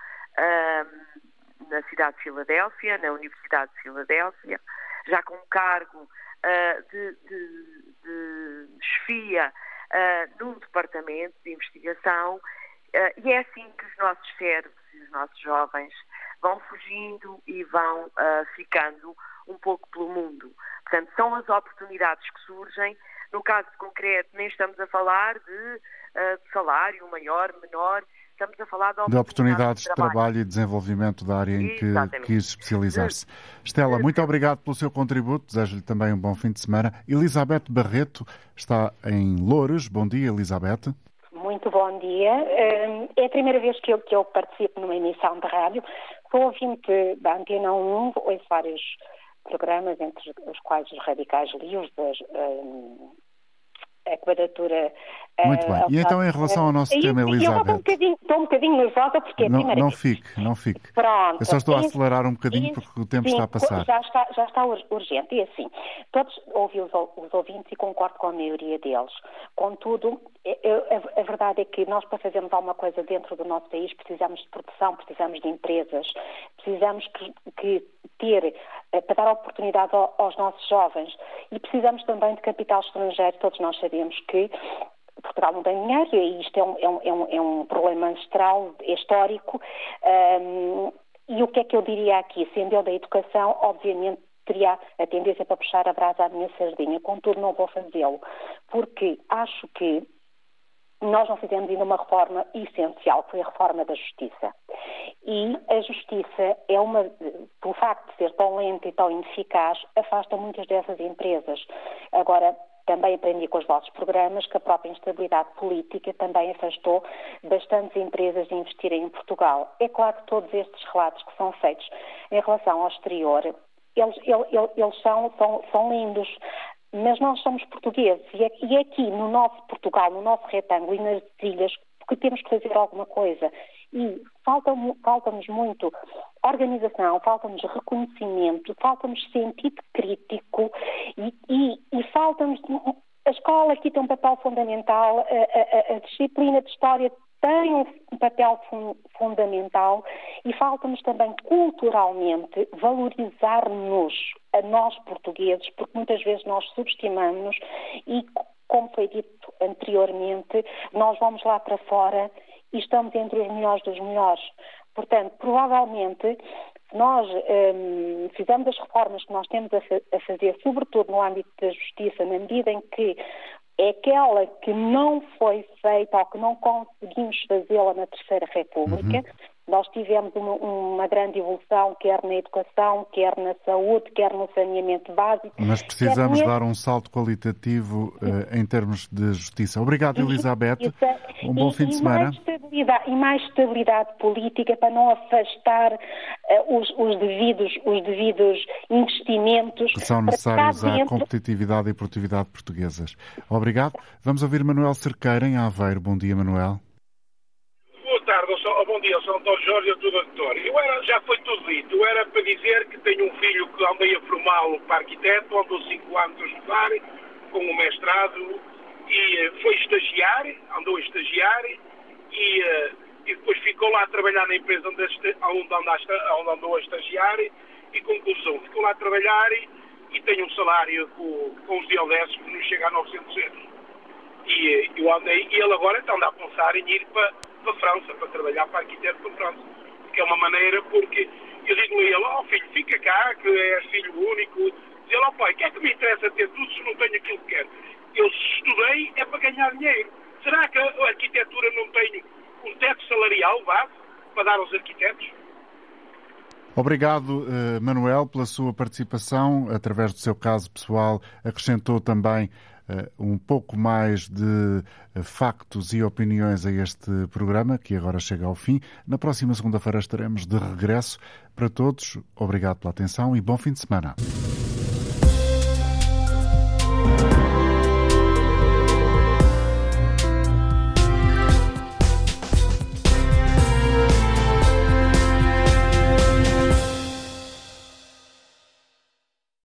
na cidade de Filadélfia, na Universidade de Filadélfia, já com um cargo uh, de, de, de chefia uh, num departamento de investigação, uh, e é assim que os nossos cérebros e os nossos jovens vão fugindo e vão uh, ficando um pouco pelo mundo. Portanto, são as oportunidades que surgem, No caso concreto, nem estamos a falar de, uh, de salário maior, menor, estamos a falar de, de oportunidades de trabalho. trabalho. e desenvolvimento da área em que quis especializar-se. Estela, muito obrigado pelo seu contributo, desejo-lhe também um bom fim de semana. Elizabeth Barreto está em Loures. Bom dia, Elizabeth. Muito bom dia. Hum, é a primeira vez que eu, que eu participo numa emissão de rádio. Sou ouvinte da Antena 1, ouço vários programas, entre os quais os Radicais Livres, um, a quadratura. Muito bem. E então, em relação ao nosso tema, Elizabeth. Eu estou um bocadinho, estou um bocadinho nervosa porque é não, não fique, não fique. Pronto. Eu só estou a acelerar um bocadinho porque o tempo está a passar. Já está, já está urgente. E assim, todos ouvi os, os ouvintes e concordo com a maioria deles. Contudo, a, a, verdade é que nós, para fazermos alguma coisa dentro do nosso país, precisamos de produção, precisamos de empresas, precisamos que, que ter, eh, para dar oportunidade aos nossos jovens e precisamos também de capital estrangeiro. Todos nós sabemos que Portugal não tem dinheiro e isto é um, é um, é um, é problema ancestral, é histórico. Um, e o que é que eu diria aqui? Sendo eu da educação, obviamente teria a tendência para puxar a brasa à minha sardinha, contudo não vou fazê-lo, porque acho que nós não fizemos ainda uma reforma essencial, que foi a reforma da justiça. E a justiça é uma, pelo facto de ser tão lenta e tão ineficaz, afasta muitas dessas empresas. Agora, também aprendi com os vossos programas que a própria instabilidade política também afastou bastantes empresas de investirem em Portugal. É claro que todos estes relatos que são feitos em relação ao exterior, eles, eles, eles são, são, são lindos mas nós somos portugueses e é, aqui no nosso Portugal, no nosso retângulo e nas ilhas que temos que fazer alguma coisa. E falta-nos falta muito organização, falta-nos reconhecimento, falta-nos sentido crítico e, e, e falta-nos. A escola aqui tem um papel fundamental, a, a, a disciplina de história tem um papel fun fundamental e falta-nos também culturalmente valorizar-nos a nós portugueses, porque muitas vezes nós subestimamos e, como foi dito anteriormente, nós vamos lá para fora e estamos entre os melhores dos melhores. Portanto, provavelmente, se nós hum, fizermos as reformas que nós temos a, a fazer, sobretudo no âmbito da justiça, na medida em que é aquela que não foi feita ou que não conseguimos fazê-la na Terceira República. Uhum. Nós tivemos uma, uma, grande evolução, quer na educação, quer na saúde, quer no saneamento básico. Mas precisamos dar um salto qualitativo uh, em termos de justiça. Obrigado, Elizabeth. um bom e, fim de semana. Mais estabilidade, e mais estabilidade política para não afastar uh, os, os, devidos, os devidos investimentos. Que são necessários à competitividade e produtividade portuguesas. Obrigado. Vamos ouvir Manuel Cerqueira, em Aveiro. Bom dia, Manuel dia, eu sou António Jorge, eu sou doutor. Eu era, já foi tudo dito, eu era para dizer que tenho um filho que andei a formá-lo para arquiteto, andou 5 anos a estudar, com um mestrado, e eh, foi estagiar, andou a estagiar, e, eh, e depois ficou lá a trabalhar na empresa onde, onde, onde, andou a estagiar, e conclusão, ficou lá a trabalhar e, e tem um salário com, com os DLS que não chega a 900 euros. E eh, eu andei, e ele agora está a pensar em ir para para a França, para trabalhar para arquiteto para a França. Que é uma maneira, porque eu digo-lhe ele, ó oh, filho, fica cá, que és filho único. Diz ele, ó oh, pai, o que é que me interessa ter tudo se não tenho aquilo que quero? Eu estudei é para ganhar dinheiro. Será que a arquitetura não tem um teto salarial base para dar aos arquitetos? Obrigado, eh, Manuel, pela sua participação. Através do seu caso pessoal, acrescentou também um pouco mais de eh, factos e opiniões a este programa, que agora chega ao fim. Na próxima segunda-feira estaremos de regresso. Para todos, obrigado pela atenção e bom fim de semana.